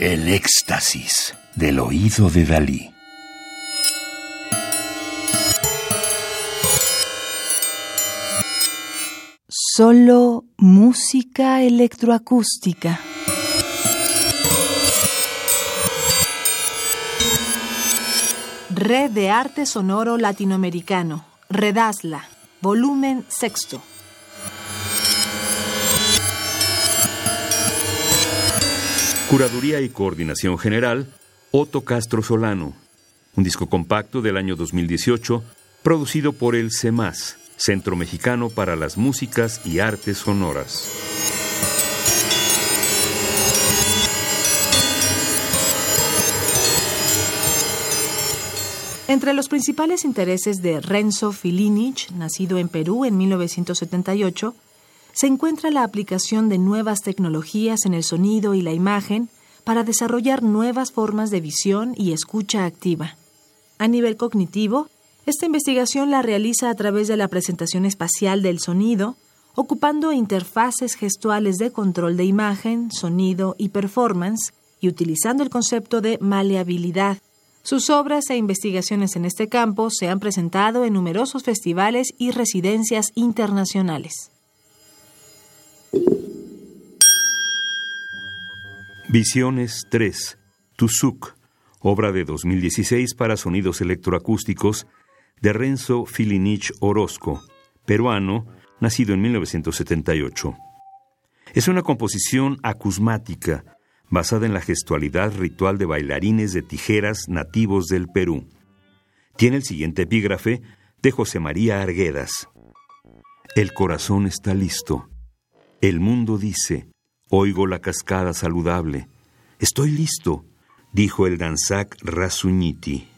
El éxtasis del oído de Dalí. Solo música electroacústica. Red de Arte Sonoro Latinoamericano. Redasla. Volumen sexto. Curaduría y Coordinación General, Otto Castro Solano. Un disco compacto del año 2018, producido por el CEMAS, Centro Mexicano para las Músicas y Artes Sonoras. Entre los principales intereses de Renzo Filinich, nacido en Perú en 1978, se encuentra la aplicación de nuevas tecnologías en el sonido y la imagen para desarrollar nuevas formas de visión y escucha activa. A nivel cognitivo, esta investigación la realiza a través de la presentación espacial del sonido, ocupando interfaces gestuales de control de imagen, sonido y performance, y utilizando el concepto de maleabilidad. Sus obras e investigaciones en este campo se han presentado en numerosos festivales y residencias internacionales. Visiones 3. Tuzuk, obra de 2016 para sonidos electroacústicos de Renzo Filinich Orozco, peruano, nacido en 1978. Es una composición acusmática basada en la gestualidad ritual de bailarines de tijeras nativos del Perú. Tiene el siguiente epígrafe de José María Arguedas. El corazón está listo. El mundo dice, oigo la cascada saludable. Estoy listo, dijo el Danzak Rasuñiti.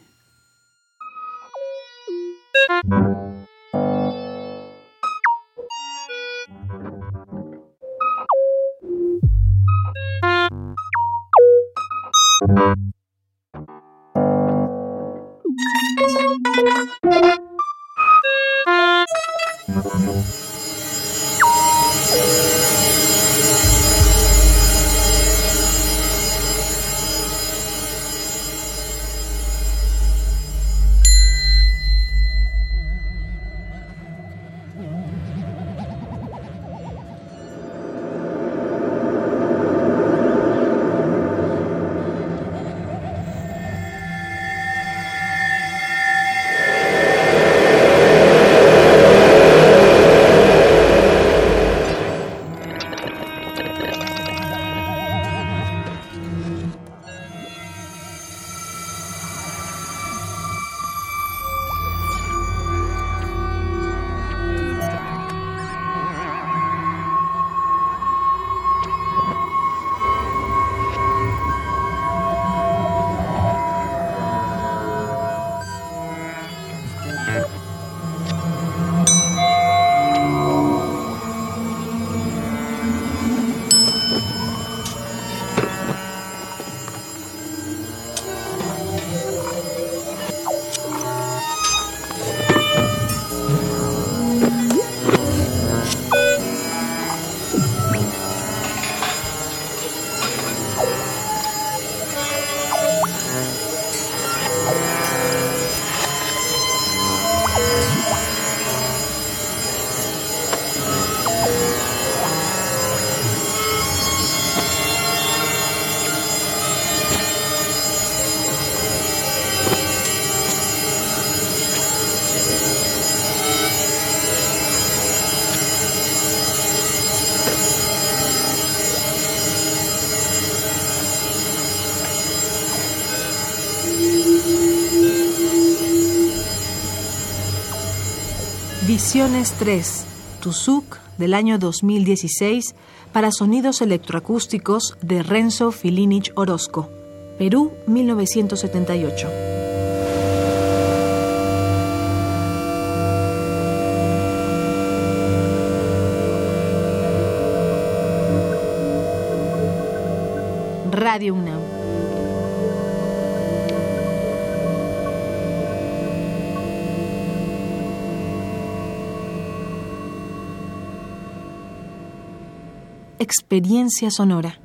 Visiones 3, Tuzuk, del año 2016, para sonidos electroacústicos de Renzo Filinich Orozco, Perú, 1978. Radio UNAM. Experiencia sonora.